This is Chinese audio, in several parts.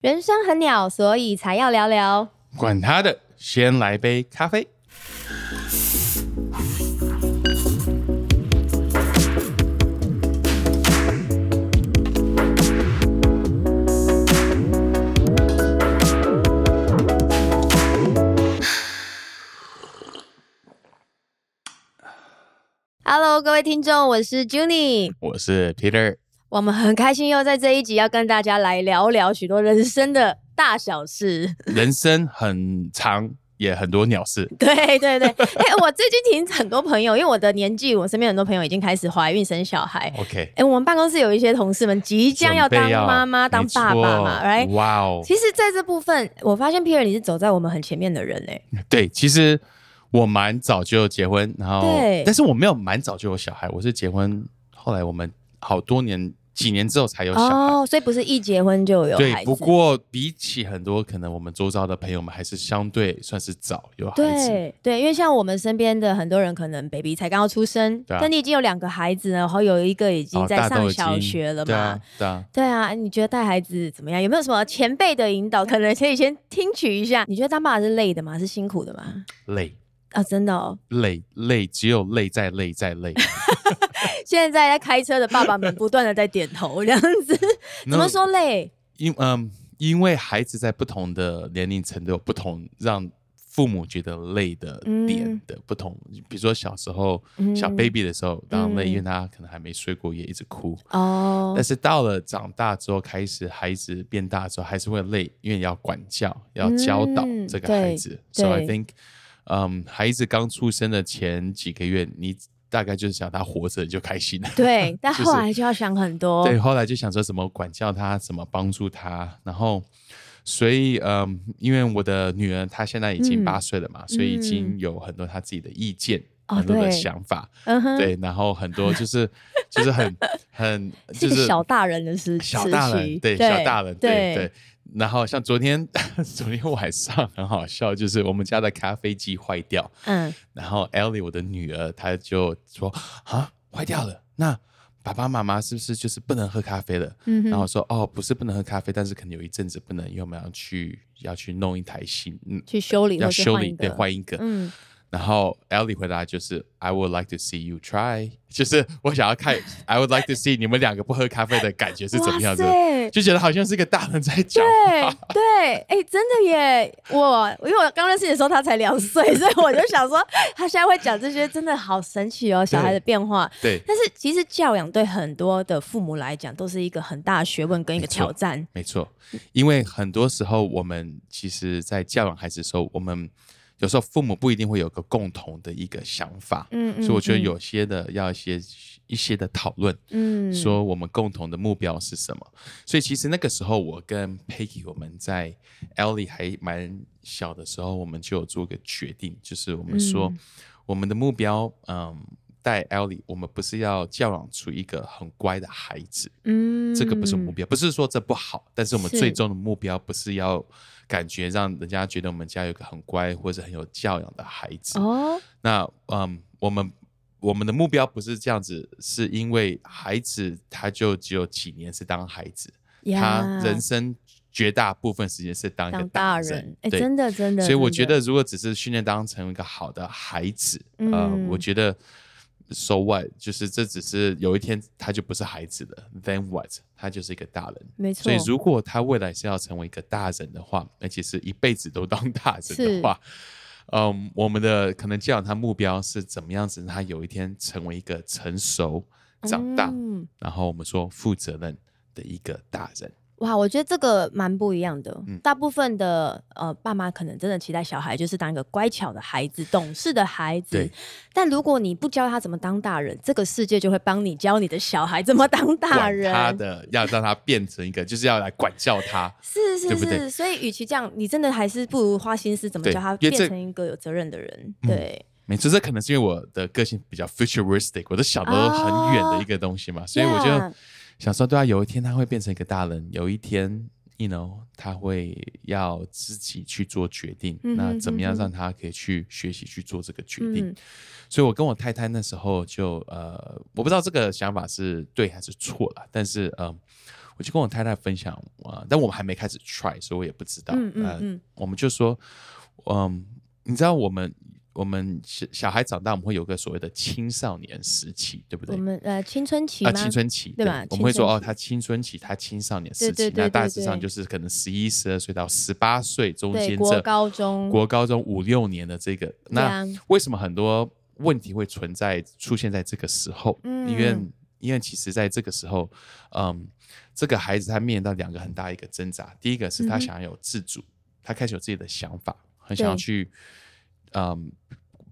人生很鸟，所以才要聊聊。管他的，先来杯咖啡。Hello，各位听众，我是 Junie，我是 Peter。我们很开心又在这一集要跟大家来聊聊许多人生的大小事。人生很长，也很多鸟事。对 对对，哎，我最近听很多朋友，因为我的年纪，我身边很多朋友已经开始怀孕生小孩。OK，哎，我们办公室有一些同事们即将要当妈妈、当爸爸嘛，right？哇哦！其实，在这部分，我发现 Peter 你是走在我们很前面的人哎。对，其实我蛮早就结婚，然后对但是我没有蛮早就有小孩，我是结婚后来我们好多年几年之后才有小孩。哦，所以不是一结婚就有对孩，子。不过比起很多可能我们周遭的朋友们，还是相对算是早有孩子。对对，因为像我们身边的很多人，可能 baby 才刚刚出生，对啊但你已经有两个孩子了，然后有一个已经哦在大都已经上小学了嘛对啊。，对啊。对啊，你觉得带孩子怎么样？有没有什么前辈的引导？可能可以先听取一下。你觉得当爸爸是累的吗？是辛苦的吗？累啊，真的哦。累累，只有累再累再累。现在在开车的爸爸们不断的在点头，这样子 怎么说累？因嗯，因为孩子在不同的年龄层都有不同让父母觉得累的点嗯的不同。比如说小时候、嗯小 baby 的时候，当然累，嗯因为他可能还没睡过夜，一直哭。哦但，是到了长大之后，开始孩子变大之后，还是会累，因为要管教，要教导嗯这个孩子。对 So I 对 think，嗯，孩子刚出生的前几个月，你大概就是想他活着就开心了。对，但就是后来就要想很多。对，后来就想说怎么管教他，怎么帮助他，然后，所以，嗯，因为我的女儿她现在已经嗯八岁了嘛，所以已经有很多她自己的意见，哦很多的想法，对，然后很多就是就是很很 就是小大人的时小大人，对对小大人，对对对。然后像昨天 昨天晚上很好笑，就是我们家的咖啡机坏掉，嗯，然后 Ellie 我的女儿，她就说啊坏掉了，那爸爸妈妈是不是就是不能喝咖啡了？嗯然后我说哦不是不能喝咖啡，但是可能有一阵子不能，因为我们要去要去弄一台新，嗯，去修理要修理对换一个。嗯，然后 Ellie 回答就是 I would like to see you try，就是我想要看 I would like to see 你们两个不喝咖啡的感觉是怎么样子就觉得好像是个大人在讲对话。对，哎、真的耶！我因为我刚认识你的时候他才两岁，所以我就想说，他现在会讲这些，真的好神奇哦，小孩的变化。对，但是其实教养对很多的父母来讲，都是一个很大的学问跟一个挑战。没错，因为很多时候我们其实，在教养孩子的时候，我们有时候父母不一定会有个共同的一个想法，嗯嗯所以我觉得嗯有些的要一些一些的讨论，嗯说我们共同的目标是什么。所以其实那个时候，我跟 Peggy 我们在 Ellie 还蛮小的时候，我们就有做个决定，就是我们说、嗯我们的目标，嗯。带 Ellie，我们不是要教养出一个很乖的孩子，嗯这个不是目标，不是说这不好，但是我们最终的目标不是要感觉让人家觉得我们家有个很乖或者很有教养的孩子。哦，那嗯，我们我们的目标不是这样子，是因为孩子他就只有几年是当孩子，他人生绝大部分时间是当一个大人人，，哎、对。真的真的。所以我觉得，如果只是训练当成一个好的孩子，呃，嗯我觉得 so what，就是这只是有一天他就不是孩子了，then what，他就是一个大人。没错。所以如果他未来是要成为一个大人的话，而且是一辈子都当大人的话，嗯，我们的可能教养他目标是怎么样子，让他有一天成为一个成熟、长大，嗯然后我们说负责任的一个大人。哇，我觉得这个蛮不一样的。嗯大部分的呃爸妈可能真的期待小孩就是当一个乖巧的孩子、懂事的孩子对。但如果你不教他怎么当大人，这个世界就会帮你教你的小孩怎么当大人。他的，要让他变成一个，就是要来管教他。是是是，对对所以与其这样，你真的还是不如花心思怎么教他变成一个有责任的人。嗯对，没错，这可能是因为我的个性比较 futuristic，我都想得很远的一个东西嘛，所以我就想说，对啊，有一天他会变成一个大人，有一天，you know，他会要自己去做决定，那怎么样让他可以去学习去做这个决定？嗯所以我跟我太太那时候就呃，我不知道这个想法是对还是错了，但是呃，我我就跟我太太分享啊，但我们还没开始 try，所以我也不知道。嗯嗯嗯，我们就说，嗯，你知道我们。我们小小孩长大，我们会有个所谓的青少年时期，对不对？我们呃青春期啊，青春期对吧？我们会说哦，他青春期，他青少年时期，那大致上就是可能十一、十二岁到十八岁中间这国高中。国高中五六年的这个，那为什么很多问题会存在出现在这个时候？嗯，因为因为其实在这个时候，嗯，这个孩子他面临到两个很大一个挣扎，第一个是他想要有自主，他开始有自己的想法，很想要去。嗯，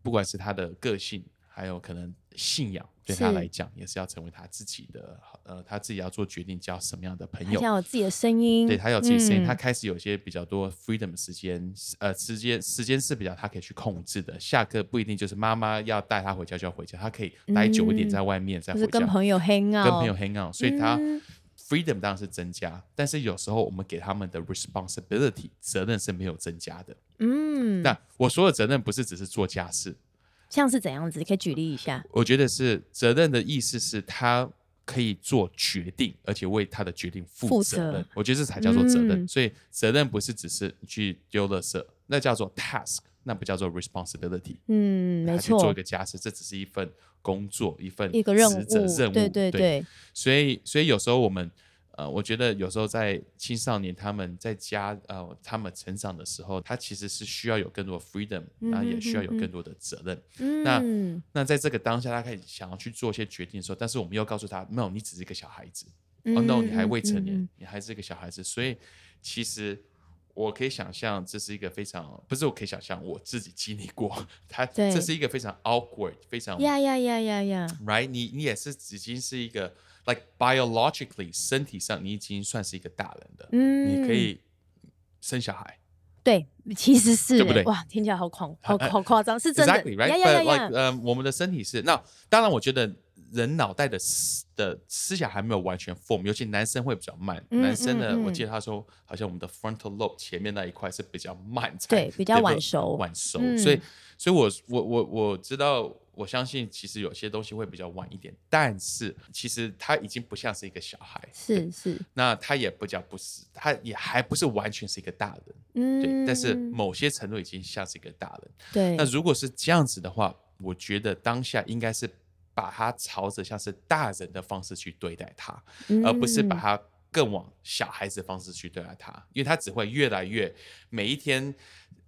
不管是他的个性，还有可能信仰，对他来讲也是要成为他自己的，呃，他自己要做决定，交什么样的朋友，他有自己的声音，对他有自己的声音，他开始有些比较多 freedom 时间，呃，时间时间是比较他可以去控制的。下课不一定就是妈妈要带他回家就要回家，他可以待久一点在外面再回家，跟朋友 hang out，跟朋友 hang out，所以他 freedom 当然是增加，但是有时候我们给他们的 responsibility 责任是没有增加的。嗯，那我说的责任不是只是做家事，像是怎样子？可以举例一下？我觉得是责任的意思是他可以做决定，而且为他的决定负责任。我觉得这才叫做责任。所以责任不是只是去丢垃圾，那叫做 task，那不叫做 responsibility。嗯，没错，做一个家事，这只是一份工作，一份一个任务，任务。对对对。所以，所以有时候我们。呃，我觉得有时候在青少年他们在家呃，他们成长的时候，他其实是需要有更多 freedom，然后也需要有更多的责任。那那在这个当下，他开始想要去做一些决定的时候，但是我们又告诉他，no，你只是一个小孩子，oh no，你还未成年，你还是一个小孩子。所以其实我可以想象，这是一个非常不是我可以想象，我自己经历过，他这是一个非常 awkward，非常呀呀呀呀呀，right？你你也是已经是一个。like biologically 身体上你已经算是一个大人的，嗯，你可以生小孩，对，其实是对不对？哇，听起来好狂，好好夸张，是真的，right？But like，呃，我们的身体是那，当然，我觉得人脑袋的思的思想还没有完全 form，尤其男生会比较慢，男生呢，我记得他说，好像我们的 frontal lobe 前面那一块是比较慢才，对，比较晚熟，晚熟，所以，所以我我我我知道。我相信其实有些东西会比较晚一点，但是其实他已经不像是一个小孩，是是，那他也不叫不是，他也还不是完全是一个大人，嗯，对，但是某些程度已经像是一个大人，对。那如果是这样子的话，我觉得当下应该是把他朝着像是大人的方式去对待他，而不是把他更往小孩子的方式去对待他，因为他只会越来越每一天。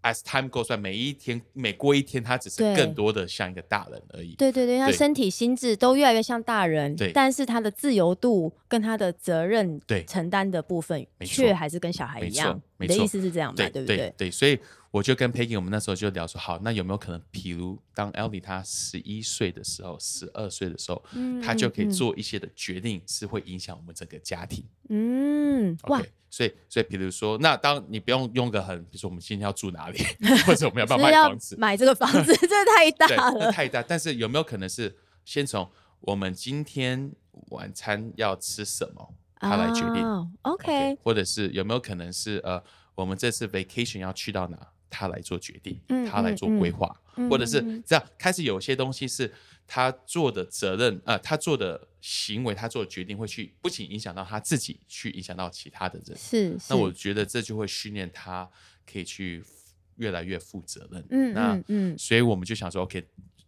As time goes by，每一天每过一天，他只是更多的像一个大人而已。对对对，他身体心智都越来越像大人。对，但是他的自由度跟他的责任对承担的部分，却还是跟小孩一样。你的意思是这样吧？对不对？对，所以。我就跟 Peggy，我们那时候就聊说，好，那有没有可能，譬如当 Ellie 他十一岁的时候，十二岁的时候，他就可以做一些的决定，是会影响我们整个家庭。嗯，哇，所以，所以，比如说，那当你不用用个很，比如说我们今天要住哪里，或者我们要不要买房子？买这个房子，这太大了，太大。但是有没有可能是先从我们今天晚餐要吃什么，他来决定？OK，或者是有没有可能是呃，我们这次 vacation 要去到哪？他来做决定，他来做规划，或者是这样开始有些东西是他做的责任，呃，他做的行为，他做的决定会去不仅影响到他自己，去影响到其他的人。是，那我觉得这就会训练他可以去越来越负责任。嗯，那嗯，所以我们就想说，OK，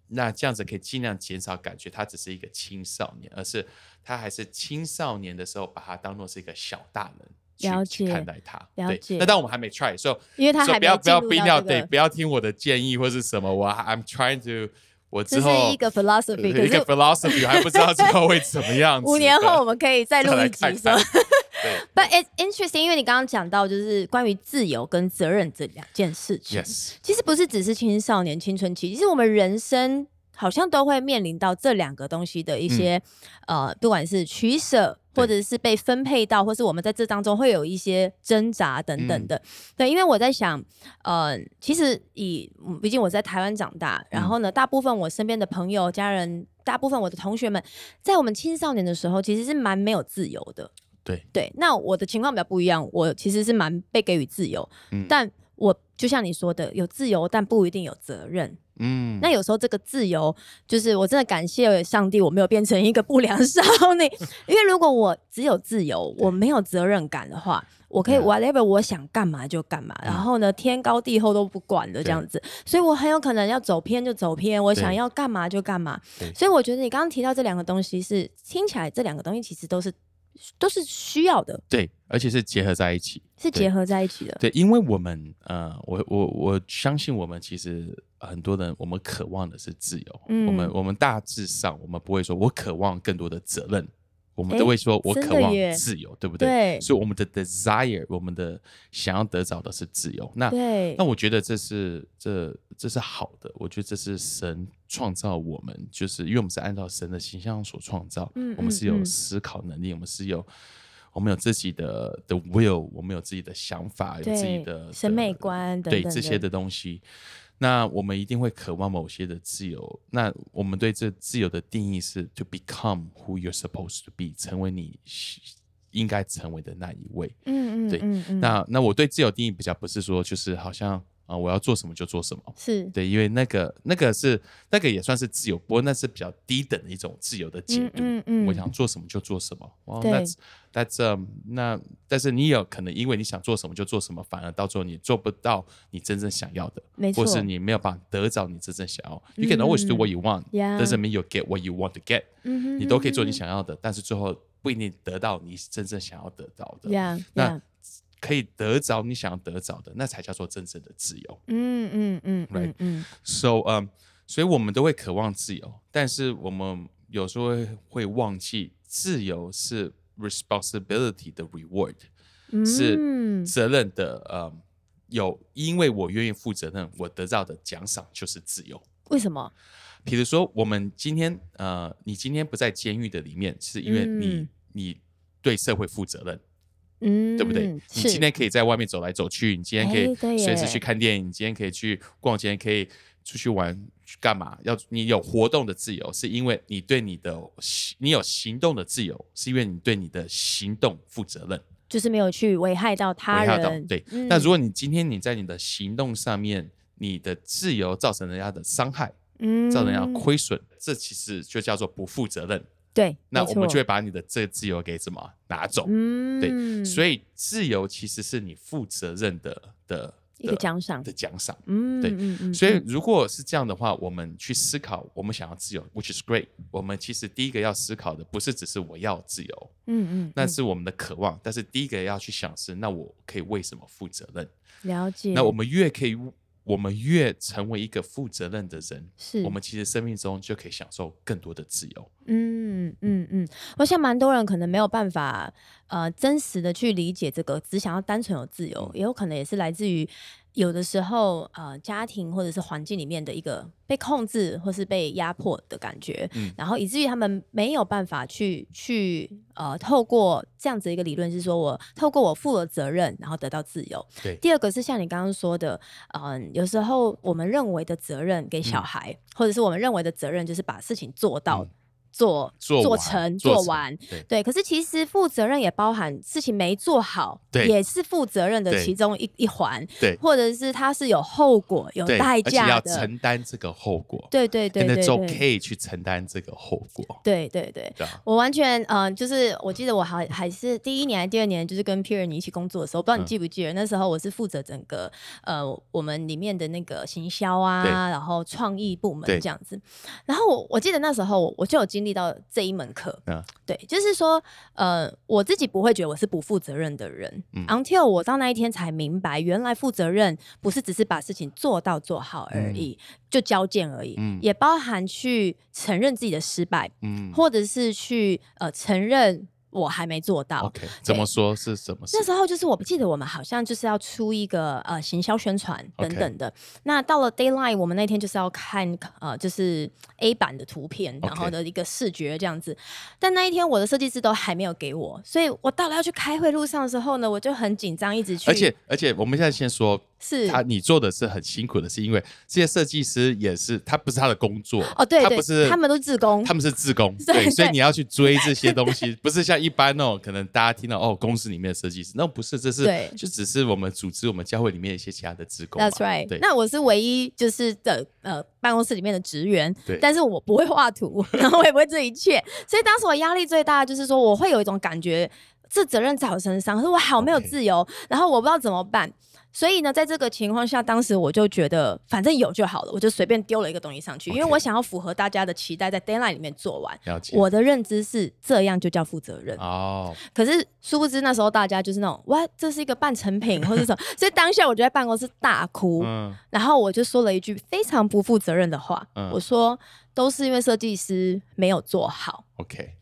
那这样子可以尽量减少感觉他只是一个青少年，而是他还是青少年的时候，把他当做是一个小大人。了解看待它，了解。那但我们还没 try，所以因为他还不要不要不要对，不要听我的建议或是什么。我 I'm trying to，我之后一个 philosophy，一个 philosophy，还不知道之后会怎么样。五年后我们可以再录一集说。对，But it's interesting，因为你刚刚讲到就是关于自由跟责任这两件事情。Yes，其实不是只是青少年青春期，其实我们人生好像都会面临到这两个东西的一些呃，不管是取舍。或者是被分配到，或是我们在这当中会有一些挣扎等等的，对，因为我在想，呃，其实以毕竟我在台湾长大，然后呢，大部分我身边的朋友、家人，大部分我的同学们，在我们青少年的时候，其实是蛮没有自由的。对对，那我的情况比较不一样，我其实是蛮被给予自由，但我。就像你说的，有自由，但不一定有责任。嗯，那有时候这个自由，就是我真的感谢上帝，我没有变成一个不良 少女。因为如果我只有自由，我没有责任感的话，我可以 whatever 我想干嘛就干嘛，然后呢天高地厚都不管的这样子，所以我很有可能要走偏就走偏，我想要干嘛就干嘛。所以我觉得你刚刚提到这两个东西，是听起来这两个东西其实都是。都是需要的，对，而且是结合在一起，是结合在一起的，对，因为我们呃，我我我相信我们其实很多人，我们渴望的是自由，嗯，我们我们大致上我们不会说我渴望更多的责任。我们都会说，我渴望自由，对不对？对。所以我们的 desire，我们的想要得着的是自由。那那我觉得这是这这是好的。我觉得这是神创造我们，就是因为我们是按照神的形象所创造。嗯。我们是有思考能力，我们是有我们有自己的的 will，我们有自己的想法，有自己的审美观，对这些的东西。那我们一定会渴望某些的自由。那我们对这自由的定义是 to become who you're supposed to be，成为你应该成为的那一位。嗯嗯，对。那那我对自由定义比较不是说就是好像。啊，我要做什么就做什么，是对，因为那个那个是那个也算是自由，不过那是比较低等的一种自由的解读。嗯嗯，我想做什么就做什么。哦，那那这那，但是你有可能因为你想做什么就做什么，反而到最后你做不到你真正想要的，没错，或是你没有办法得到你真正想要。You can always do what you want，doesn't mean you get what you want to get。嗯你都可以做你想要的，但是最后不一定得到你真正想要得到的。那。可以得着你想要得着的，那才叫做真正的自由。嗯嗯嗯，right。嗯，so 嗯，所以我们都会渴望自由，但是我们有时候会忘记，自由是 responsibility 的 reward，是责任的。呃，有，因为我愿意负责任，我得到的奖赏就是自由。为什么？比如说，我们今天呃，你今天不在监狱的里面，是因为你你对社会负责任。嗯，对不对？你今天可以在外面走来走去，你今天可以随时去看电影，你今天可以去逛街，可以出去玩，去干嘛？要你有活动的自由，是因为你对你的你有行动的自由，是因为你对你的行动负责任，就是没有去危害到他人。对，那如果你今天你在你的行动上面，你的自由造成人家的伤害，嗯，造成人家亏损，这其实就叫做不负责任。对，那我们就会把你的这个自由给怎么拿走？嗯，对，所以自由其实是你负责任的的一个奖赏的奖赏。嗯，对，所以如果是这样的话，我们去思考，我们想要自由，which is great。我们其实第一个要思考的不是只是我要自由，嗯嗯，那是我们的渴望。但是第一个要去想是，那我可以为什么负责任？了解。那我们越可以。我们越成为一个负责任的人，是我们其实生命中就可以享受更多的自由。嗯嗯嗯，我想蛮多人可能没有办法呃真实的去理解这个，只想要单纯有自由，也有可能也是来自于。有的时候，呃，家庭或者是环境里面的一个被控制或是被压迫的感觉，嗯，然后以至于他们没有办法去去呃，透过这样子一个理论，是说我透过我负了责任，然后得到自由。对。第二个是像你刚刚说的，嗯，有时候我们认为的责任给小孩，或者是我们认为的责任，就是把事情做到。做做成做完，对，可是其实负责任也包含事情没做好，对也是负责任的其中一一环，对，或者是他是有后果、有代价的，要承担这个后果，对对对对，就可以去承担这个后果，对对对，我完全嗯，就是我记得我还还是第一年还是第二年，就是跟 Pierre 你一起工作的时候，不知道你记不记得那时候我是负责整个呃我们里面的那个行销啊，然后创意部门这样子，然后我我记得那时候我就有经。经历到这一门课，对，就是说，呃，我自己不会觉得我是不负责任的人，until 我到那一天才明白，原来负责任不是只是把事情做到做好而已，就交件而已，也包含去承认自己的失败，嗯，或者是去呃承认。我还没做到。OK，怎么说是什么？那时候就是我不记得我们好像就是要出一个呃行销宣传等等的。那到了 d a y l i n e 我们那天就是要看呃就是 A 版的图片，然后的一个视觉这样子。但那一天我的设计师都还没有给我，所以我到了要去开会路上的时候呢，我就很紧张，一直去。而且而且，我们现在先说是他你做的是很辛苦的，是因为这些设计师也是他不是他的工作哦，对对，他不是他们都自工，他们是自工，对对，所以你要去追这些 东西，不是像一般哦，可能大家听到哦，公司里面的设计师，那不是，这是对就只是我们组织我们教会里面一些其他的职工嘛。That's right 对。那我是唯一就是的呃办公室里面的职员，对但是我不会画图，然后我也不会这一切，所以当时我压力最大的就是说，我会有一种感觉，这责任在我身上，可是我好没有自由然后我不知道怎么办。所以呢，在这个情况下，当时我就觉得反正有就好了，我就随便丢了一个东西上去，因为我想要符合大家的期待，在 deadline 里面做完。了解。我的认知是这样就叫负责任，哦，可是殊不知那时候大家就是那种哇，这是一个半成品或者什么，所以当下我就在办公室大哭，嗯然后我就说了一句非常不负责任的话，嗯我说都是因为设计师没有做好。，OK，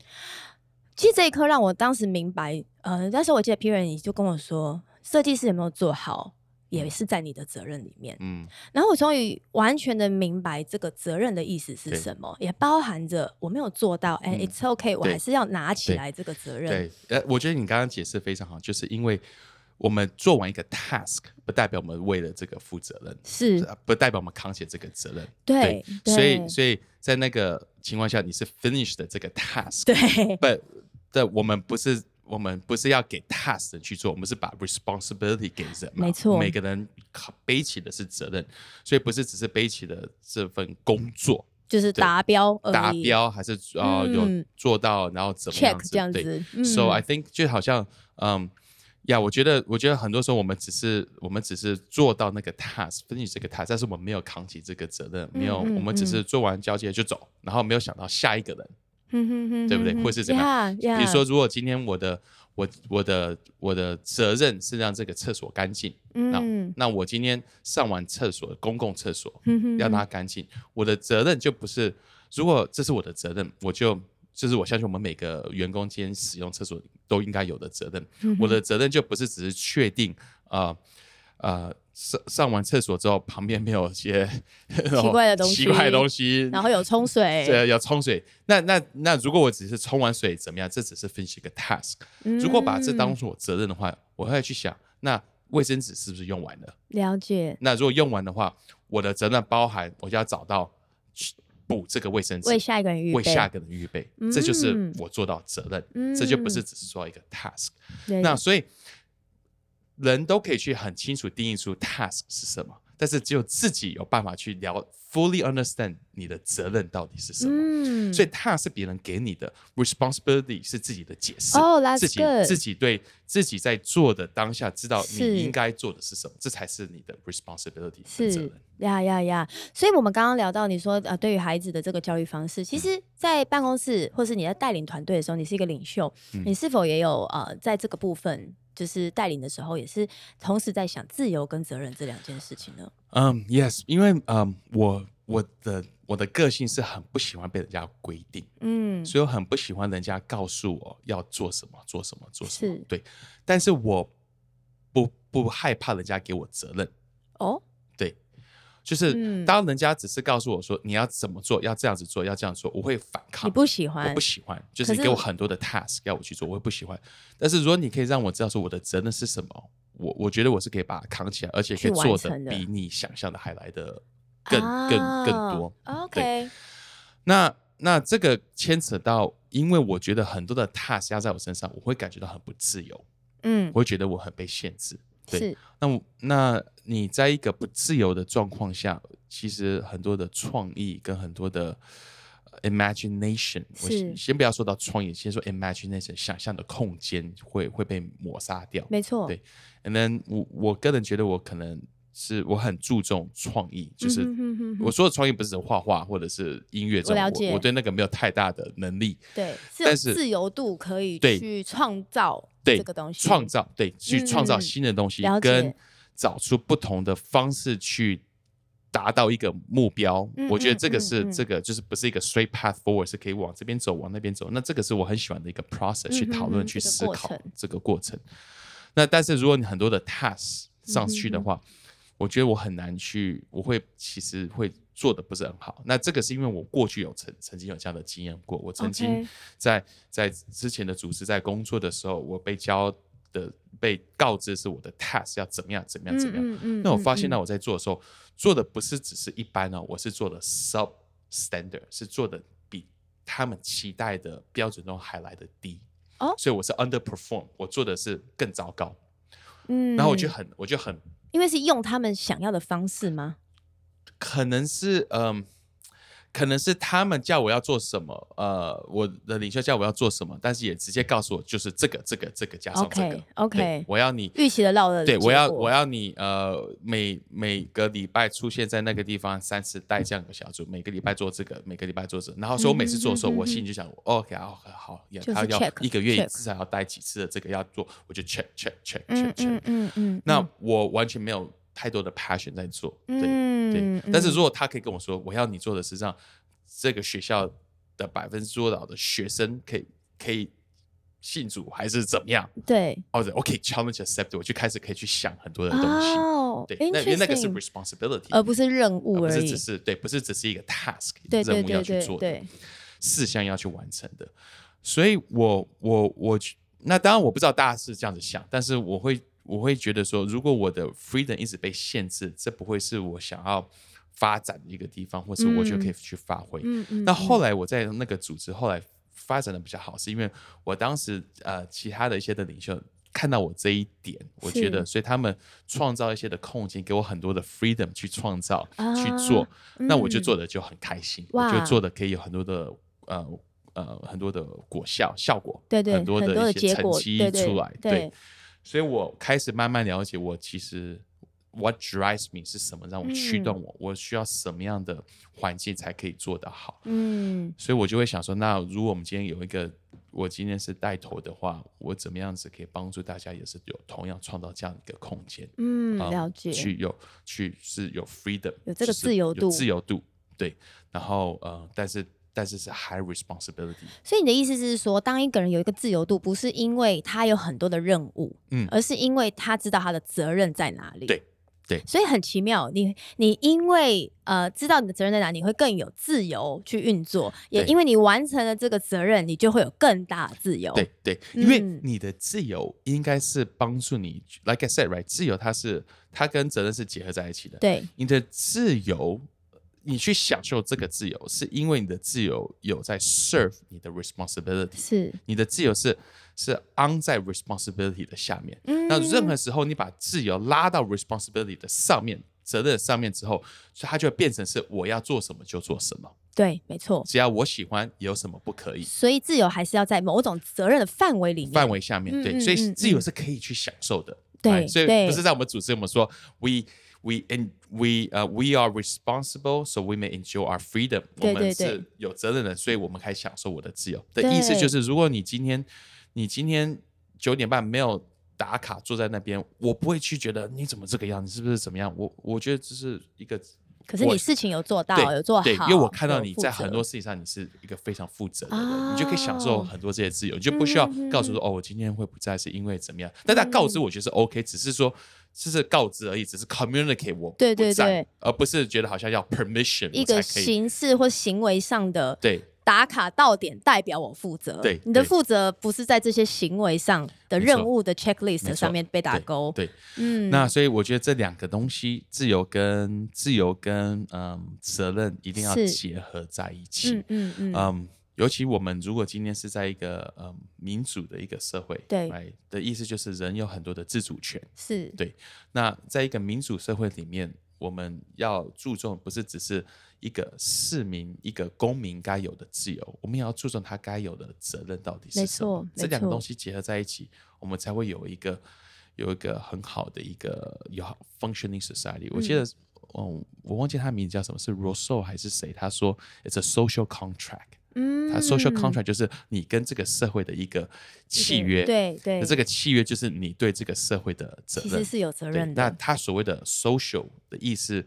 其实这一刻让我当时明白，呃，那时候我记得 p e r 你就跟我说，设计师有没有做好，也是在你的责任里面。嗯然后我终于完全的明白这个责任的意思是什么，也包含着我没有做到，哎、嗯 i t s okay，我还是要拿起来这个责任。对，呃，我觉得你刚刚解释非常好，就是因为我们做完一个 task，不代表我们为了这个负责任，是，呃不代表我们扛起这个责任。对，对所以所以在那个情况下，你是 finish 的这个 task，对，不的，我们不是我们不是要给 task 人去做，我们是把 responsibility 给人嘛。没错每个人扛背起的是责任，所以不是只是背起的这份工作就是达标，达标，还是呃、有嗯做到，然后怎么样 check？这样对子。嗯 So I think 就好像嗯。呀我觉得，我觉得很多时候我们只是我们只是做到那个 task，分析这个 task，但是我们没有扛起这个责任，没有，嗯嗯我们只是做完交接就走，然后没有想到下一个人，对不对？哼哼。会是怎么样？Yeah, 比如说如果今天我的我我的我的责任是让这个厕所干净，那嗯。那我今天上完厕所，公共厕所让它干净，我的责任就不是，如果这是我的责任，我就就是我相信我们每个员工今天使用厕所都应该有的责任，嗯我的责任就不是只是确定呃呃上上完厕所之后旁边没有一些 奇怪的东西奇怪的东西，然后有冲水，对，有冲水。那那那如果我只是冲完水怎么样？这只是分析一个 task。如果把这当嗯做我责任的话，我会去想，那卫生纸是不是用完了？了解那如果用完的话，我的责任包含我就要找到去补这个卫生纸，为下一个人预备，为下一个人预备，这就是嗯我做到责任。嗯这就不是只是说一个 task。对那所以人都可以去很清楚定义出 task 是什么，但是只有自己有办法去聊 fully understand 你的责任到底是什么。嗯所以 task 是别人给你的，responsibility 是自己的解释。哦，that's 自己自己对自己在做的当下知道你应该做的是什么，这才是你的 responsibility 是责是任。呀呀呀！所以我们刚刚聊到，你说呃，对于孩子的这个教育方式，其嗯实，在办公室或是你在带领团队的时候，你是一个领袖，嗯你是否也有呃，在这个部分就是带领的时候，也是同时在想自由跟责任这两件事情呢？嗯、y e s 因为嗯、我我的我的个性是很不喜欢被人家规定，嗯，所以我很不喜欢人家告诉我要做什么，做什么，做什么是。对，但是我不不害怕人家给我责任。哦，对，就是嗯当人家只是告诉我说你要怎么做，要这样子做，要这样做，我会反抗。你不喜欢我不喜欢，就是你给我很多的 task 要我去做，我会不喜欢。但是如果你可以让我知道说我的责任是什么，我我觉得我是可以把它扛起来，而且可以做的比你想象的还来的更、更更多。啊 OK，那那这个牵扯到，因为我觉得很多的 task 压在我身上，我会感觉到很不自由，嗯我，会觉得我很被限制。对，那我那你在一个不自由的状况下，其实很多的创意跟很多的呃 imagination，我先不要说到创意，先说 imagination，想象的空间会会被抹杀掉。没错，对，and then 我我个人觉得我可能是我很注重创意，就是我说的创意不是画画或者是音乐这种，我我对那个没有太大的能力。对，但是自由度可以去创造对这个东西，创造对，去创造嗯新的东西，跟找出不同的方式去达到一个目标。嗯我觉得这个是、这个就是不是一个 straight path forward，是可以往这边走，往那边走。那这个是我很喜欢的一个 process，、去讨论、去思考这个过程。那但是如果你很多的 task 上去的话，我觉得我很难去，我会其实会做的不是很好。那这个是因为我过去有曾曾经有这样的经验过，我曾经在在之前的组织在工作的时候，我被教的被告知是我的 task 要怎么样怎么样怎么样。嗯嗯那我发现呢，我在做的时候，做的不是只是一般哦，我是做的 sub standard，是做的比他们期待的标准中还来的低。哦所以我是 underperform，我做的是更糟糕。嗯然后我就很，我就很因为是用他们想要的方式吗？可能是嗯、可能是他们叫我要做什么，呃，我的领袖叫我要做什么，但是也直接告诉我就是这个这个这个加上这个。OK，OK 对我要你预期的绕的对，我要我要你呃每每个礼拜出现在那个地方三次带这样的小组，每个礼拜做这个，每个礼拜做这个，然后所以我每次做的时候，我心里就想，OK 啊，好好，也就是他要一个月至少要带几次的这个要做，我就 check check check 嗯 check check 嗯。嗯嗯，那嗯我完全没有太多的 passion 在做，对嗯对。但是嗯如果他可以跟我说，我要你做的是让这个学校的百分之多少的学生可以可以信主，还是怎么样？对或者 OK challenge accept，我就开始可以去想很多的东西。哦，对，那因为那个是 responsibility，而不是任务而已而不是只。是对，不是只是一个 task 任务要去做的对，事项要去完成的。所以我我我去，那当然我不知道大家是这样子想，但是我会我会觉得说，如果我的 freedom 一直被限制，这不会是我想要发展的一个地方，或者我觉得可以去发挥。嗯嗯。那嗯后来我在那个组织后来发展的比较好，是因为我当时呃其他的一些的领袖看到我这一点，我觉得所以他们创造一些的空间，给我很多的 freedom 去创造、啊去做，那我就嗯做的就很开心，我就做的可以有很多的呃呃很多的果效效果，对对很多很多的一些成绩对对出来，对所以我开始慢慢了解我其实。What drives me 是什么让我驱动我？我需要什么样的环境才可以做得好？嗯所以我就会想说，那如果我们今天有一个，我今天是带头的话，我怎么样子可以帮助大家，也是有同样创造这样一个空间，嗯，啊了解。去有去是有 freedom，有这个自由度有自由度，对，然后呃，但是但是是 high responsibility，所以你的意思是说，当一个人有一个自由度，不是因为他有很多的任务，嗯而是因为他知道他的责任在哪里。对对所以很奇妙，你你因为呃知道你的责任在哪，你会更有自由去运作，也因为你完成了这个责任，你就会有更大的自由。对对，因为嗯你的自由应该是帮助你，like I said，right，自由它是它跟责任是结合在一起的，对你的自由，你去享受这个自由，是因为你的自由有在 serve 你的 responsibility，是，你的自由是是 on 在 responsibility 的下面。嗯那任何时候你把自由拉到 responsibility 的上面，责任的上面之后，所以它就会变成是我要做什么就做什么，对，没错。只要我喜欢，有什么不可以？所以自由还是要在某种责任的范围里面。范围下面，对，所以自由嗯是可以去享受的。对哎所以不是在我们组织我们说 we we and we 呃、we are responsible so we may enjoy our freedom。我们是有责任的，所以我们可以享受我的自由。的意思就是，如果你今天你今天九点半没有打卡坐在那边，我不会去觉得你怎么这个样，你是不是怎么样？我我觉得这是一个。可是你事情有做到，对有做好，对，因为我看到你在很多事情上，你是一个非常负责的人，哦你就可以享受很多这些自由，你就不需要告诉说、哦，我今天会不在是因为怎么样。但他告知我觉得是 OK，只是说只是告知而已，只是 communicate 我对对对而不是觉得好像要 permission 一个。形式或行为上的对打卡到点代表我负责。对对你的负责不是在这些行为上的任务的 checklist 上面被打勾。对，嗯，那所以我觉得这两个东西，自由跟自由跟嗯责任一定要是结合在一起。嗯嗯嗯，嗯，尤其我们如果今天是在一个呃民主的一个社会，对 right，的意思就是人有很多的自主权。是对那在一个民主社会里面，我们要注重不是只是一个市民、一个公民该有的自由，我们也要注重他该有的责任到底是什么。这两个东西结合在一起，我们才会有一个有一个很好的一个有 functioning society。我记得，嗯，我忘记他名字叫什么，是 Rousseau 还是谁？他说 it's a social contract。嗯，它 social contract 就是你跟这个社会的一个契约，对对那，这个契约就是你对这个社会的责任。其实是有责，任的。那他所谓的 social 的意思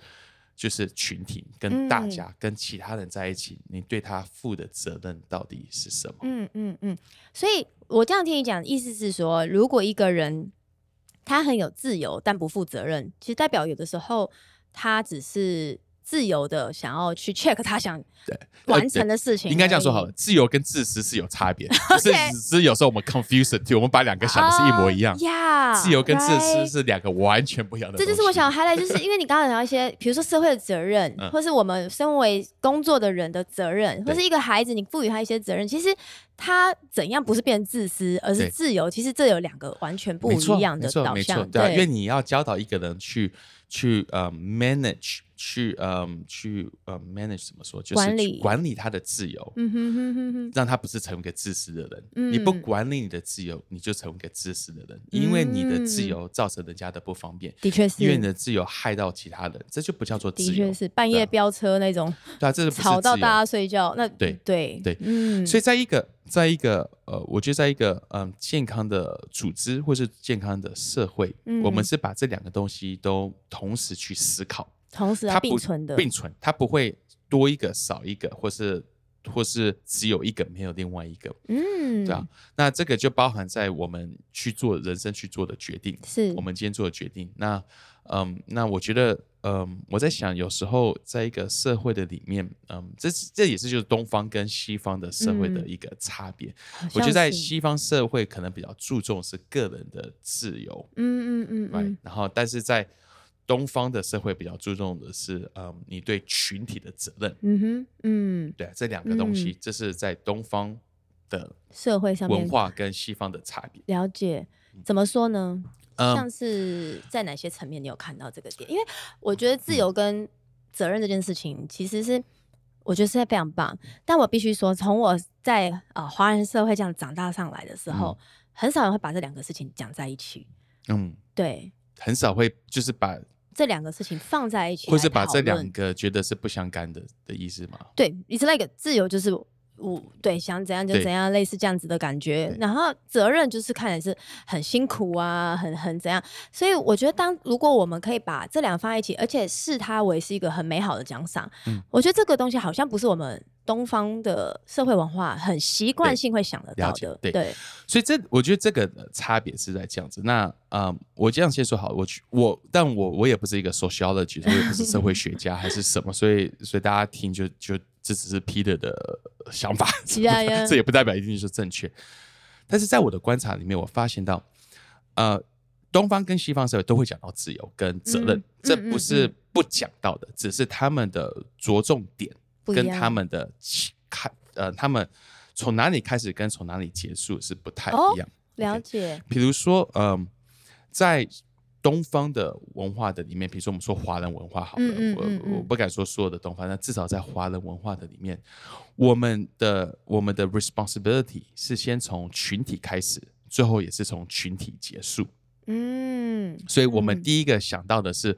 就是群体跟大嗯家、跟其他人在一起，你对他负的责任到底是什么？嗯嗯嗯，所以我这样听你讲，意思是说，如果一个人他很有自由但不负责任，其实代表有的时候他只是自由的想要去 check 他想对完成的事情。应该这样说好了，自由跟自私是有差别的，只是只是有时候我们 confuse it，我们把两个想的是一模一样。呀自由跟自私是两个完全不一样的。这就是我想要 highlight，就是因为你刚刚讲到一些，比如说社会的责任，嗯或是我们身为工作的人的责任，或是一个孩子，你赋予他一些责任，其实他怎样不是变自私，而是自由。其实这有两个完全不一样的导向，对啊，因为你要教导一个人去去呃 manage，去嗯去呃 manage 怎么说，就是管理。管理他的自由。嗯哼哼哼哼，让他不是成为一个自私的人，嗯你不管理你的自由，你就成为一个自私的人，因为你的自嗯。由造成人家的不方便，的确是，因为你的自由害到其他人，这就不叫做自由的确。是半夜飙车那种，对啊，这是吵到大家睡觉，那。对对对嗯，所以在一个在一个呃，我觉得在一个嗯、健康的组织或是健康的社会，我们嗯是把这两个东西都同时去思考，同时它不并存的，并存，它不会多一个少一个，或是或是只有一个没有另外一个，嗯，对啊。那这个就包含在我们去做人生去做的决定，是我们今天做的决定。那嗯，那我觉得嗯，我在想，有时候在一个社会的里面，嗯，这这也是就是东方跟西方的社会的嗯一个差别。好我觉得在西方社会可能比较注重是个人的自由，嗯嗯嗯 right？嗯，然后但是在东方的社会比较注重的是，嗯，你对群体的责任。嗯哼，嗯，对，这两个东西，这是在东方的社会上面文化跟西方的差别。了解，怎么说呢？嗯像是在哪些层面你有看到这个点？因为我觉得自由跟责任这件事情，其实是我觉得是非常棒。但我必须说，从我在呃华人社会这样长大上来的时候，很少人会把这两个事情讲在一起。嗯，对，很少会就是把，这两个事情放在一起，或是把这两个觉得是不相干的的意思吗？对，it's like 自由就是我对想怎样就怎样，类似这样子的感觉。然后责任就是看来是很辛苦啊，很很怎样。所以我觉得当如果我们可以把这两个放在一起，而且视它为是一个很美好的奖赏，嗯我觉得这个东西好像不是我们东方的社会文化很习惯性会想得到的。对对，所以这我觉得这个差别是在这样子。那嗯，我这样先说好，我去我，但我我也不是一个 sociology，我也不是社会学家还是什么，所以所以大家听就就这只是 Peter 的想法，这也不代表一定是正确。但是在我的观察里面，我发现到，呃，东方跟西方社会都会讲到自由跟责任，嗯这不是不讲到的，只是他们的着重点跟他们的起开呃，他们从哪里开始跟从哪里结束是不太哦一样。了解。比如说，嗯、在东方的文化的里面，比如说我们说华人文化好了，嗯嗯嗯嗯我我不敢说所有的东方，但至少在华人文化的里面，我们的我们的 responsibility 是先从群体开始，最后也是从群体结束。嗯，所以我们嗯第一个想到的是，呃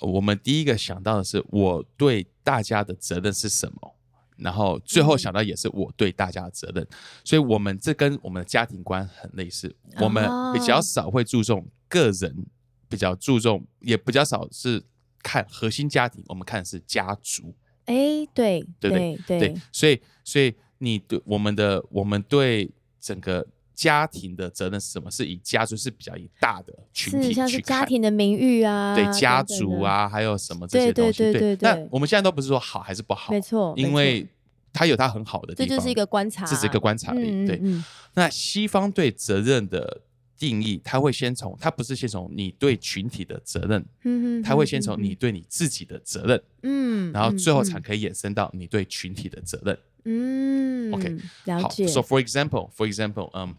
我们第一个想到的是我对大家的责任是什么，然后最后嗯想到也是我对大家的责任。所以，我们这跟我们的家庭观很类似，我们比较哦少会注重个人，比较注重，也比较少是看核心家庭，我们看的是家族。哎，对对对对对，所以所以你对我们的我们对整个家庭的责任是什么？是以家族是比较以大的群体是像是去看。家庭的名誉啊，对家族啊，还有什么这些东西。对对对那对我们现在都不是说好还是不好，没错，因为它有它很好的地方。这就是一个观察，这是一个观察力对嗯嗯嗯。那西方对责任的定义，他会先从，他不是先从你对群体的责任，嗯他会先从你，对你自己的责任，嗯，然后最后嗯才可以衍生到你对群体的责任。嗯 OK，好了解，，So for example, for example，嗯，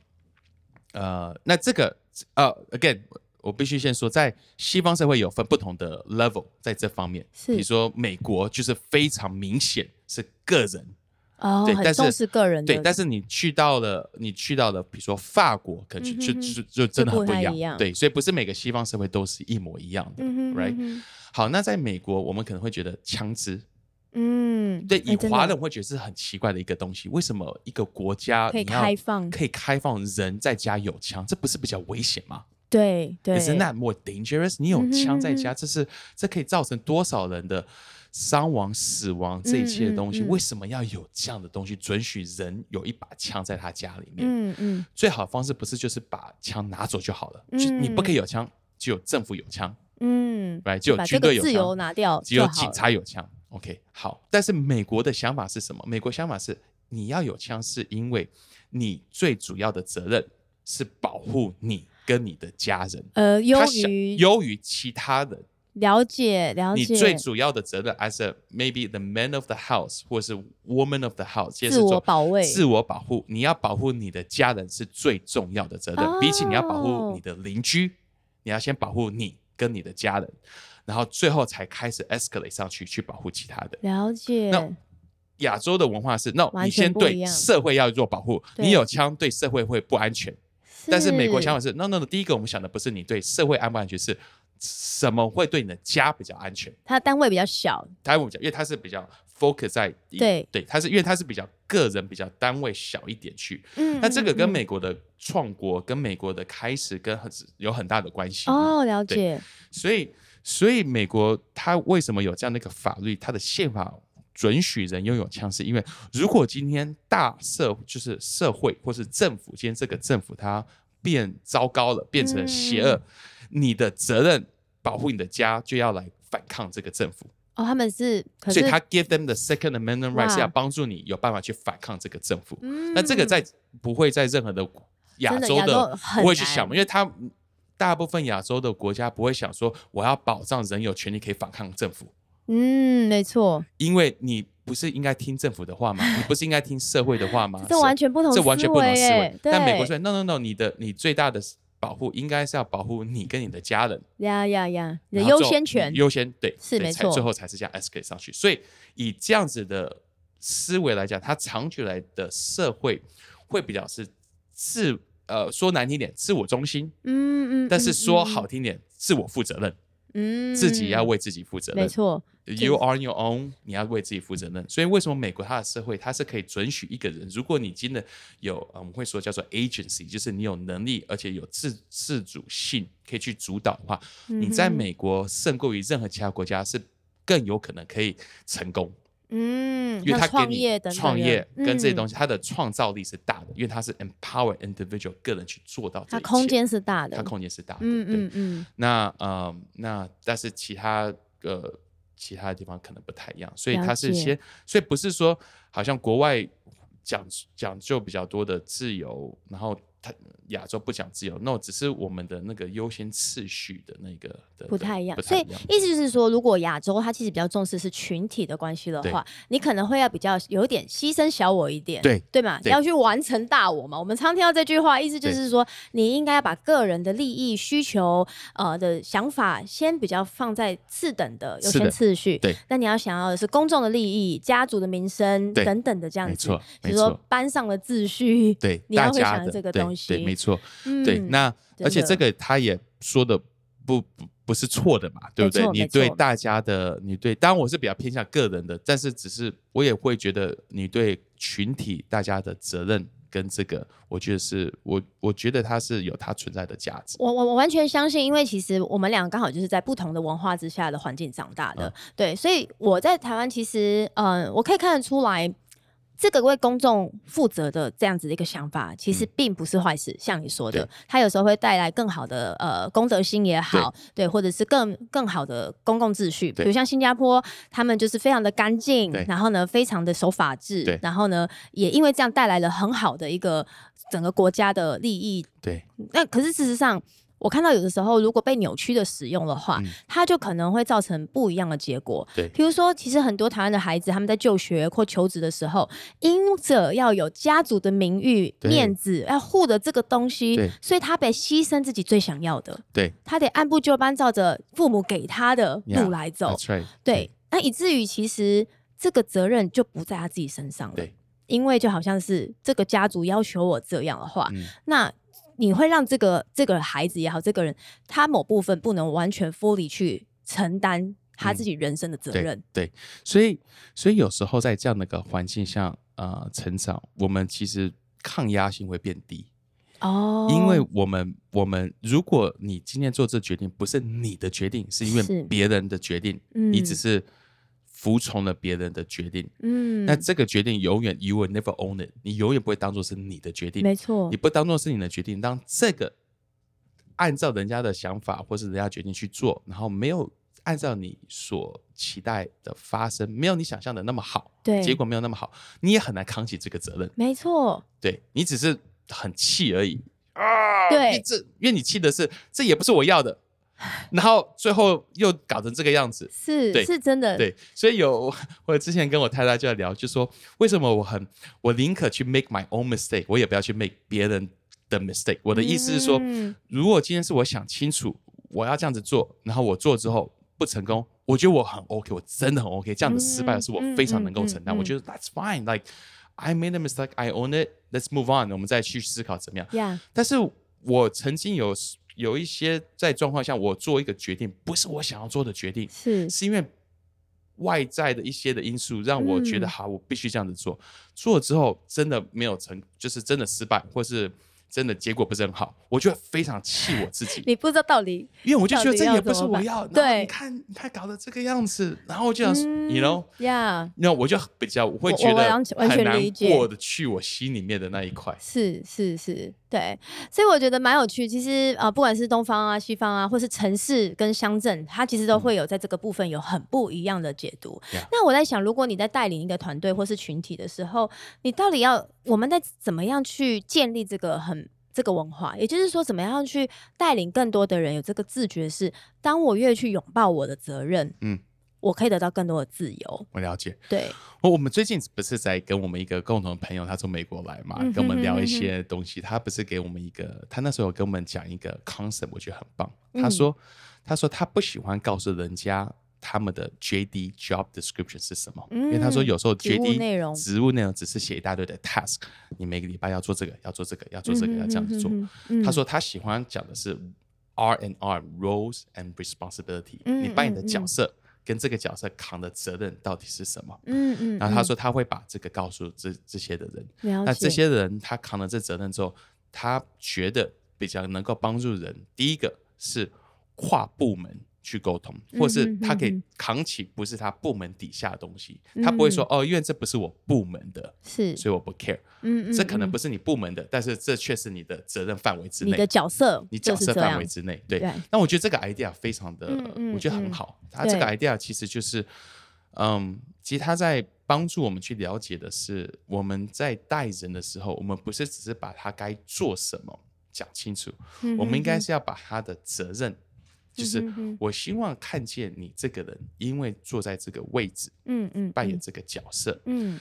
呃，那这个呃，again，我必须先说，在西方社会有分不同的 level 在这方面，是。比如说美国就是非常明显是个人，哦，对但是很重视个人的，对，但是你去到了，你去到了，比如说法国，可能就、就就就真的很不一样，一样。对，所以不是每个西方社会都是一模一样的、嗯哼 r i g h 嗯 t 好，那在美国，我们可能会觉得枪支，嗯，对，以华人会觉得是很奇怪的一个东西，为什么一个国家可以开放可以开放人在家有枪，这不是比较危险吗对对，？Isn't that more dangerous？你有枪在家，这是这可以造成多少人的伤亡、死亡，这一切的东西，嗯嗯嗯为什么要有这样的东西，准许人有一把枪在他家里面？嗯嗯最好的方式不是就是把枪拿走就好了，就你不可以有枪，只有政府有枪，嗯，来，只有把军队有枪，拿掉，只有警。察有枪。OK，好，但是美国的想法是什么？美国想法是你要有枪，是因为你最主要的责任是保护你跟你的家人，呃，优于优于其他人。了解了解你，最主要的责任，as a maybe the man of the house 或是 woman of the house，其实自我保卫自我保护。你要保护你的家人是最重要的责任，比起你要保哦护你的邻居，你要先保护你跟你的家人，然后最后才开始 escalate 上去去保护其他的。了解，那亚洲的文化是，那完你先对社会要做保护，你有枪对社会会不安全。但是美国想法是，no no no，第一个我们想的不是你对社会安不安全，是什么会对你的家比较安全。它单位比较小，台湾讲，因为它是比较 focus 在对对，它是因为它是比较个人比较单位小一点去。嗯，那这个跟美国的创国跟美国的开始跟很有很大的关系。哦，了解，所以所以美国它为什么有这样的一个法律？它的宪法准许人拥有枪，是因为如果今天大社就是社会或是政府，今天这个政府它变糟糕了，变成邪恶，嗯你的责任保护你的家就要来反抗这个政府。哦，他们是，可是所以他 give them the second amendment right 哇是要帮助你有办法去反抗这个政府。嗯那这个在不会在任何的亚洲真的洲不会去想，难因为他大部分亚洲的国家不会想说我要保障人有权利可以反抗政府，嗯，没错，因为你不是应该听政府的话吗？你不是应该听社会的话吗？这完全不同这完全不同思维。但美国对说 no no no，你的你最大的保护应该是要保护你跟你的家人。呀呀呀，你的优先权，优先对是没错最后才是这样 escalate 上去。所以以这样子的思维来讲，它长久来的社会会比较是自呃说难听点自我中心，嗯嗯，但是嗯说好，听点自我负责任，嗯，自己要为自己负责任。没错，You are your own，你要为自己负责任。所以为什么美国它的社会它是可以准许一个人，如果你真的有呃我们会说叫做 agency，就是你有能力而且有自自主性可以去主导的话，你在美国胜过于任何其他国家是更有可能可以成功，嗯，因为他给你创业等等创业跟这些东西，他的创造力是大的，因为他是 empower individual 个人去做到这一切它空，间是大的，它空间是大的，嗯对嗯嗯，那呃，那但是其他呃其他的地方可能不太一样，所以了它是解先，所以不是说好像国外讲讲究比较多的自由，然后它亚洲不讲自由，no，只是我们的那个优先次序的那个的不太一样。所以。意思就是说，如果亚洲它其实比较重视是群体的关系的话，你可能会要比较有点牺牲小我一点，对对嘛？你要去完成大我嘛。我们常听到这句话，意思就是说，你应该要把个人的利益、需求、呃的想法，先比较放在次等的优先次序。对，那你要想要的是公众的利益、家族的名声等等的这样子。比如说，班上的秩序，对，你要会想这个对东西对，没错，嗯对。那而且这个他也说的不不不是错的嘛，对不对？你对大家的，你对，当然我是比较偏向个人的，但是只是我也会觉得你对群体大家的责任跟这个，我觉得是我我觉得它是有它存在的价值。我我我完全相信，因为其实我们两个刚好就是在不同的文化之下的环境长大的，嗯对，所以我在台湾其实，嗯、我可以看得出来，这个为公众负责的这样子的一个想法，其实并不是坏事。像你说的它有时候会带来更好的呃公德心也好，对，或者是更更好的公共秩序。比如像新加坡，他们就是非常的干净，然后呢，非常的守法治，然后呢，也因为这样带来了很好的一个整个国家的利益。对，那可是事实上，我看到有的时候，如果被扭曲的使用的话，嗯它就可能会造成不一样的结果。对比如说，其实很多台湾的孩子他们在就学或求职的时候，因着要有家族的名誉、面子，要护的这个东西，所以他得牺牲自己最想要的，对他得按部就班，照着父母给他的路来走。right，对，那以至于其实这个责任就不在他自己身上了。对，因为就好像是这个家族要求我这样的话，嗯那你会让这个这个孩子也好，这个人他某部分不能完全 fully 去承担他自己人生的责任。对，所以所以有时候在这样的一个环境下，呃，成长，我们其实抗压性会变低。哦，因为我们我们，如果你今天做这决定不是你的决定，是因是为别人的决定，嗯你只是服从了别人的决定，嗯，那这个决定永远 you will never own it，你永远不会当做是你的决定，没错。你，不当做是你的决定，当这个按照人家的想法或是人家决定去做，然后没有按照你所期待的发生，没有你想象的那么好，对，结果没有那么好，你也很难扛起这个责任。没错，对你只是很气而已。啊。对，这因为你气的是这也不是我要的，然后最后又搞成这个样子，是，是真的，对，所以有 我之前跟我太太就在聊，就说为什么我很我宁可去 make my own mistake，我也不要去 make 别人的 mistake。我的意思是说，嗯如果今天是我想清楚我要这样子做，然后我做之后不成功，我觉得我很 OK，我真的很 OK。这样的失败是我非常能够承担，嗯嗯嗯我觉得 that's fine，like I made a mistake, I own it, let's move on，我们再去思考怎么样。呀，但是我曾经有有一些在状况下，我做一个决定，不是我想要做的决定，是，是因为外在的一些的因素让我觉得嗯好，我必须这样子做。做了之后真的没有成，就是真的失败，或是真的结果不是很好，我就会非常气我自己，你不知道道理，因为我就觉得这也不是我要。对你看，你看搞得这个样子，然后我就想，you know。呀，那我就比较，我会觉得完全理解过的去我心里面的那一块。是是是，对，所以我觉得蛮有趣。其实呃，不管是东方啊、西方啊，或是城市跟乡镇，它其实都会有在这个部分有很不一样的解读。嗯那我在想，如果你在带领一个团队或是群体的时候，你到底要我们在怎么样去建立这个很这个文化？也就是说，怎么样去带领更多的人有这个自觉是，当我越去拥抱我的责任，嗯，我可以得到更多的自由。我了解。对，我我们最近不是在跟我们一个共同的朋友，他从美国来嘛，嗯哼跟我们聊一些东西。他不是给我们一个，他那时候有跟我们讲一个 concept，我觉得很棒。嗯他说，他说他不喜欢告诉人家他们的 JD job description 是什么，因为他说有时候 JD 内容。职务内容只是写一大堆的 task，你每个礼拜要做这个，要做这个，要做这个，要这样子做。他说他喜欢讲的是 R and R roles and responsibility，、嗯你扮演的角色跟这个角色扛的责任到底是什么？嗯嗯，然后他嗯说他会把这个告诉这这些的人，那这些人他扛了这责任之后，他觉得比较能够帮助人。第一个是跨部门去沟通，或是他可以扛起不是他部门底下的东西，他不会说哦，因为这不是我部门的，是，所以我不 care。嗯嗯，嗯这可能不是你部门的，但是这却是你的责任范围之内你的。角色，你角色范围之内，对对。那我觉得这个 idea 非常的我觉得很嗯好。他这个 idea 其实就是，嗯，其实他在帮助我们去了解的是，我们在带人的时候，我们不是只是把他该做什么讲清楚，嗯我们应该是要把他的责任，就是我希望看见你这个人，因为坐在这个位置，嗯嗯扮演这个角色，嗯。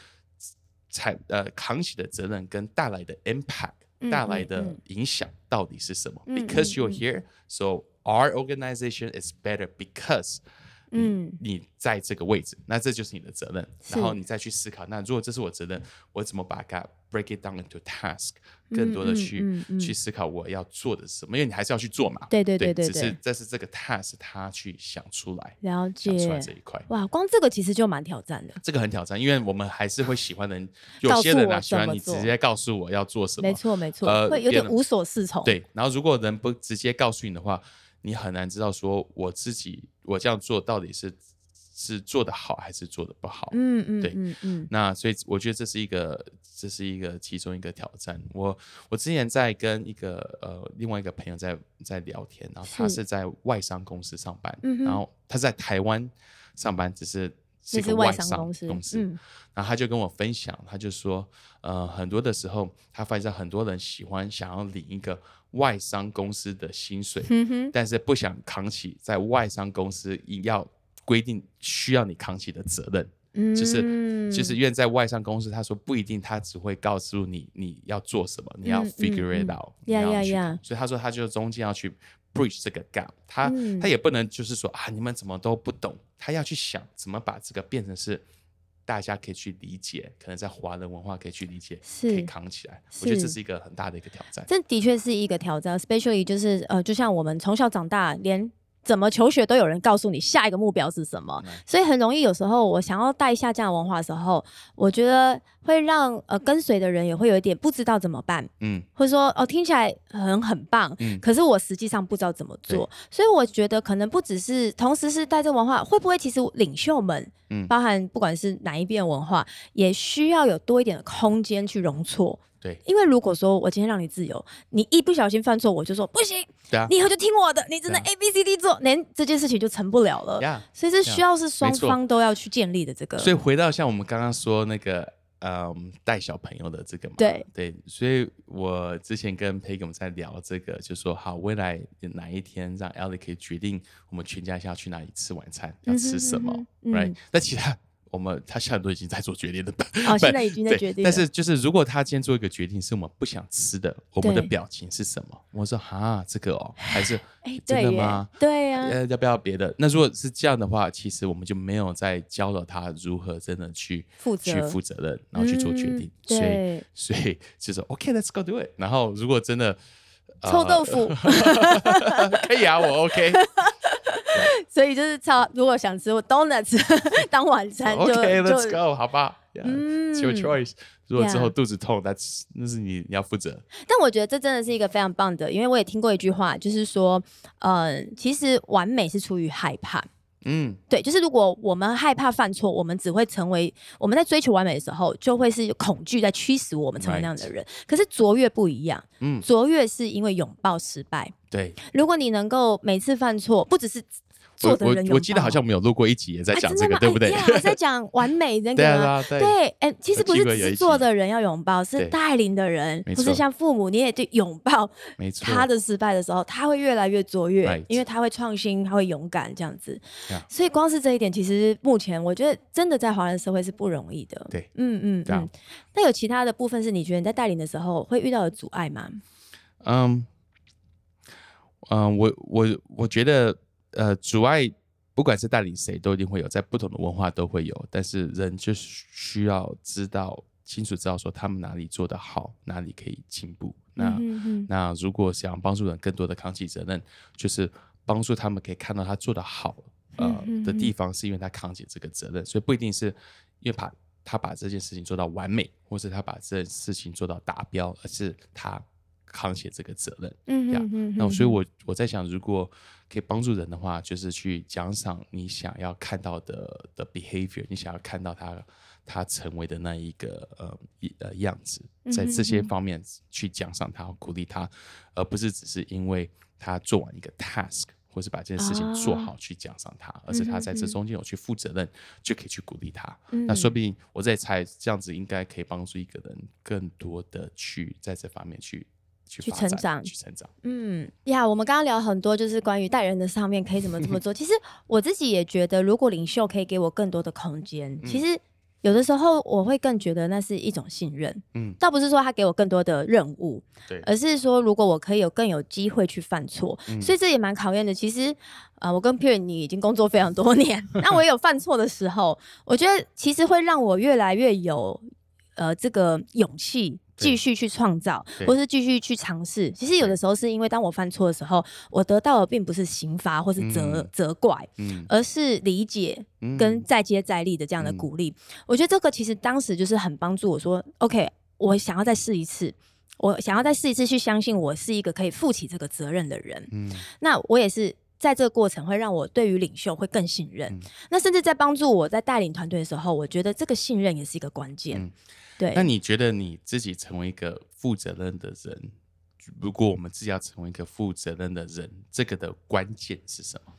才呃扛起的责任跟带来的 impact 嗯带来的影响到底是什么、嗯 b e c a u s e 嗯 you're 嗯。here, so our organization is better because 嗯你在这个位置，那这就是你的责任。然后你再去思考，那如果这是我责任，我怎么把它 break it down into task，更多的嗯去、嗯嗯去思考我要做的是什么，因为你还是要去做嘛。对对对对只是对这是这个 task 他去想出来，了想出来这。一块。哇，光这个其实就蛮挑战的。这个很挑战，因为我们还是会喜欢人，有些人啊喜欢你直接告诉我要做什么，没错没错，呃会有点无所适从。，对，然后如果人不直接告诉你的话，你很难知道说我自己我这样做到底是是做的好还是做的不好。嗯嗯对嗯嗯那所以我觉得这是一个这是一个其中一个挑战。我我之前在跟一个呃另外一个朋友在在聊天，然后他是是在外商公司上班，嗯然后他在台湾上班，只是是一这是外个外商商公司公司。嗯然后他就跟我分享，他就说，呃，很多的时候，他发现很多人喜欢想要领一个外商公司的薪水，但是不想扛起在外商公司要规定需要你扛起的责任。嗯。就是就是因为在外商公司，他说不一定，他只会告诉你你要做什么，你要 figure it 嗯。out，、你要所以他说他就中间要去 bridge 这个 gap，他、嗯。他也不能就是说啊你们怎么都不懂，他要去想怎么把这个变成是大家可以去理解，可能在华人文化可以去理解，是可以扛起来。我觉得这是是一个很大的一个挑战。这的确是一个挑战，especially 就是呃，就像我们从小长大，连怎么求学都有人告诉你下一个目标是什么，嗯。所以很容易有时候我想要带下这样的文化的时候，我觉得会让呃跟随的人也会有一点不知道怎么办，嗯。或者说哦听起来很很棒，嗯。可是我实际上不知道怎么做，所以我觉得可能不只是同时是带这文化，会不会其实领袖们，嗯。包含不管是哪一边文化，也需要有多一点的空间去容错。对，因为如果说我今天让你自由，你一不小心犯错，我就说不行，对啊，你以后就听我的，你真的 A B C D 做，连这件事情就成不了了。呀，所以这需要是双方都要去建立的这个。所以回到像我们刚刚说那个，嗯，带小朋友的这个嘛，对。对，所以我之前跟 Peggy 我们在聊这个，就说好，未来哪一天让 Ellie 可以决定我们全家要去哪里吃晚餐，要吃什么、嗯哼嗯 r i 哼。g h t 但其他我们他现在都已经在做决定了，哦，现在已经在决定了。但是就是如果他今天做一个决定是我们不想吃的，我们的表情是什么？我说哈，这个哦，还是哎，真的吗？对呀，呃，要不要别的？那如果是这样的话，其实我们就没有在教导他如何真的去负责去负责任，然后去做决定。嗯所以，所以就是 OK，Let's、go do it。然后如果真的、呃臭豆腐。可以啊，我 OK。所以就是超，如果想吃 donuts 当晚餐就 OK，Let's 就 go，好吧。Yeah, 嗯 It's your choice。如果之后肚子痛，That's 那是你你要负责。但我觉得这真的是一个非常棒的，因为我也听过一句话，就是说，呃，其实完美是出于害怕。嗯，对，就是如果我们害怕犯错，我们只会成为我们在追求完美的时候，就会是恐惧在驱使我们成为那样的人。可是卓越不一样，嗯卓越是因为拥抱失败。对。如果你能够每次犯错，不只是我我做的人拥抱，我记得好像我们有录过一集也在啊讲这个，对不对？哎在 讲完美那对个吗？啊，对对，哎、其实不是只是我记得有一集做的人要拥抱，是带领的人，不是像父母，你也得拥抱 没错。他的失败的时候，他会越来越卓越 Right 因为他会创新，他会勇敢这样子。Yeah 所以光是这一点，其实目前我觉得真的在华人社会是不容易的。对，嗯嗯嗯。那有其他的部分是你觉得你在带领的时候会遇到的阻碍吗？嗯嗯，我我我觉得呃，阻碍不管是带领谁，都一定会有，在不同的文化都会有，但是人就是需要知道清楚知道说他们哪里做得好，哪里可以进步。那、那如果想帮助人更多的扛起责任，就是帮助他们可以看到他做得好呃嗯的地方，是因为他扛起这个责任，所以不一定是因为把他把这件事情做到完美，或是他把这件事情做到达标，而是他扛起这个责任。呀嗯哼哼那所以哼我，我在想，如果可以帮助人的话，就是去奖赏你想要看到的的 behavior，你想要看到他他成为的那一个呃一呃样子，在这些方面去奖赏他、鼓励他，而不是只是因为他做完一个 task。或是把这件事情做好去奖赏他，而是他在这中间有去负责任，就可以去鼓励他。嗯那说不定我在猜，这样子应该可以帮助一个人更多的去在这方面去去去成长去成长。嗯呀，我们刚刚聊很多，就是关于带人的上面可以怎么怎么做。其实我自己也觉得，如果领袖可以给我更多的空间，其实有的时候我会更觉得那是一种信任。嗯，倒不是说他给我更多的任务，对而是说如果我可以有更有机会去犯错，嗯所以这也蛮考验的。其实，呃，我跟 Pierre 你已经工作非常多年，那我也有犯错的时候，我觉得其实会让我越来越有呃这个勇气。对继续去创造，或是继续去尝试。其实有的时候是因为当我犯错的时候，我得到的并不是刑罚或是责、嗯责怪，嗯而是理解嗯跟再接再厉的这样的嗯鼓励。我觉得这个其实当时就是很帮助我说，OK，我想要再试一次，我想要再试一次，去相信我是一个可以负起这个责任的人。嗯那我也是。在这个过程会让我对于领袖会更信任，嗯那甚至在帮助我在带领团队的时候，我觉得这个信任也是一个关键。嗯对，那你觉得你自己成为一个负责任的人，如果我们自己要成为一个负责任的人，这个的关键是什么？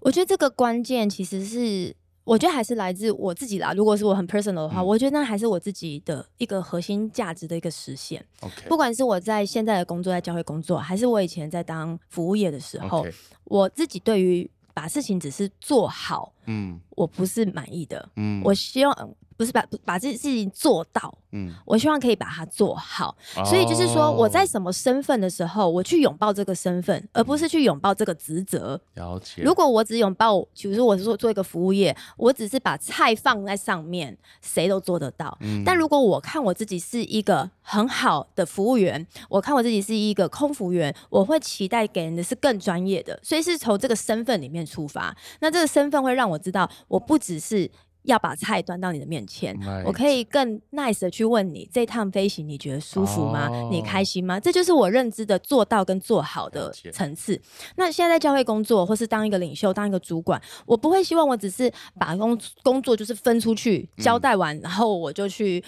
我觉得这个关键其实是，我觉得还是来自我自己啦。如果是我很 personal 的话，嗯我觉得那还是我自己的一个核心价值的一个实现。OK，不管是我在现在的工作，在教会工作，还是我以前在当服务业的时候我自己对于把事情只是做好，嗯我不是满意的。嗯，我希望不是把把这事情做到，嗯，我希望可以把它做好。所以就是说，我在哦什么身份的时候，我去拥抱这个身份，而不是去拥抱这个职责。了解，如果我只拥抱，比如说我是做做一个服务业，我只是把菜放在上面，谁都做得到。嗯但如果我看我自己是一个很好的服务员，我看我自己是一个空服员，我会期待给人的是更专业的，所以是从这个身份里面出发。那这个身份会让我知道，我不只是要把菜端到你的面前 Right 我可以更 nice 的去问你，这趟飞行你觉得舒服吗？你哦开心吗？这就是我认知的做到跟做好的层次。那现在在教会工作，或是当一个领袖、当一个主管，我不会希望我只是把工工作就是分出去交代完，然后我就去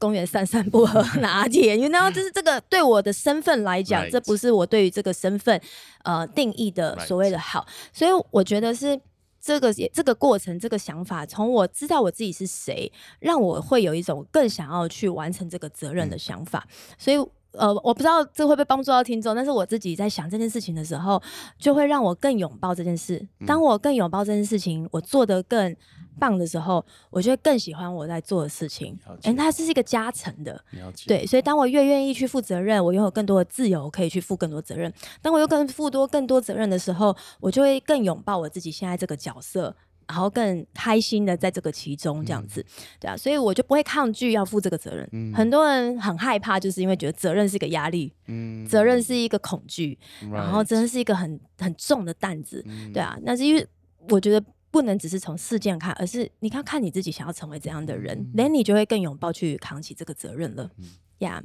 公园散散步、喝 拿铁。You know，就是这个对我的身份来讲 Right 这不是我对于这个身份呃定义的所谓的好。所以我觉得是。这个也这个过程，这个想法，从我知道我自己是谁，让我会有一种更想要去完成这个责任的想法。所以，呃，我不知道这会不会帮助到听众，但是我自己在想这件事情的时候，就会让我更拥抱这件事。当我更拥抱这件事情，我做得更棒的时候，我就会更喜欢我在做的事情了。解哎，它是一个加成的。对，所以当我越愿意去负责任，我拥有更多的自由，可以去负更多责任。当我又更负多更多责任的时候，我就会更拥抱我自己现在这个角色，然后更开心的在这个其中这样子，对啊，所以我就不会抗拒要负这个责任。嗯很多人很害怕，就是因为觉得责任是一个压力，嗯责任是一个恐惧，然后真的是一个很很重的担子，嗯对啊。那是因为我觉得。不能只是从事件看，而是你看看你自己想要成为怎样的人，嗯连、你就会更拥抱去扛起这个责任了。呀、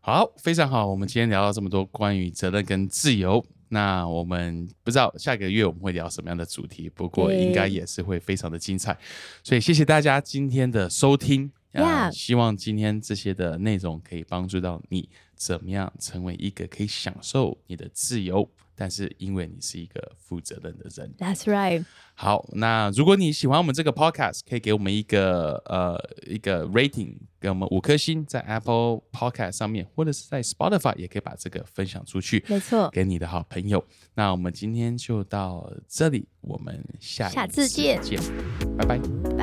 好，非常好。我们今天聊到这么多关于责任跟自由，那我们不知道下个月我们会聊什么样的主题，不过应该也是会非常的精彩。所以谢谢大家今天的收听。啊希望今天这些的内容可以帮助到你，怎么样成为一个可以享受你的自由，但是因为你是一个负责任的人。That's right。好，那如果你喜欢我们这个 podcast，可以给我们一个呃一个 rating，给我们五颗星，在 Apple Podcast 上面，或者是在 Spotify，也可以把这个分享出去，没错给你的好朋友。那我们今天就到这里，我们下一下次见见，拜拜。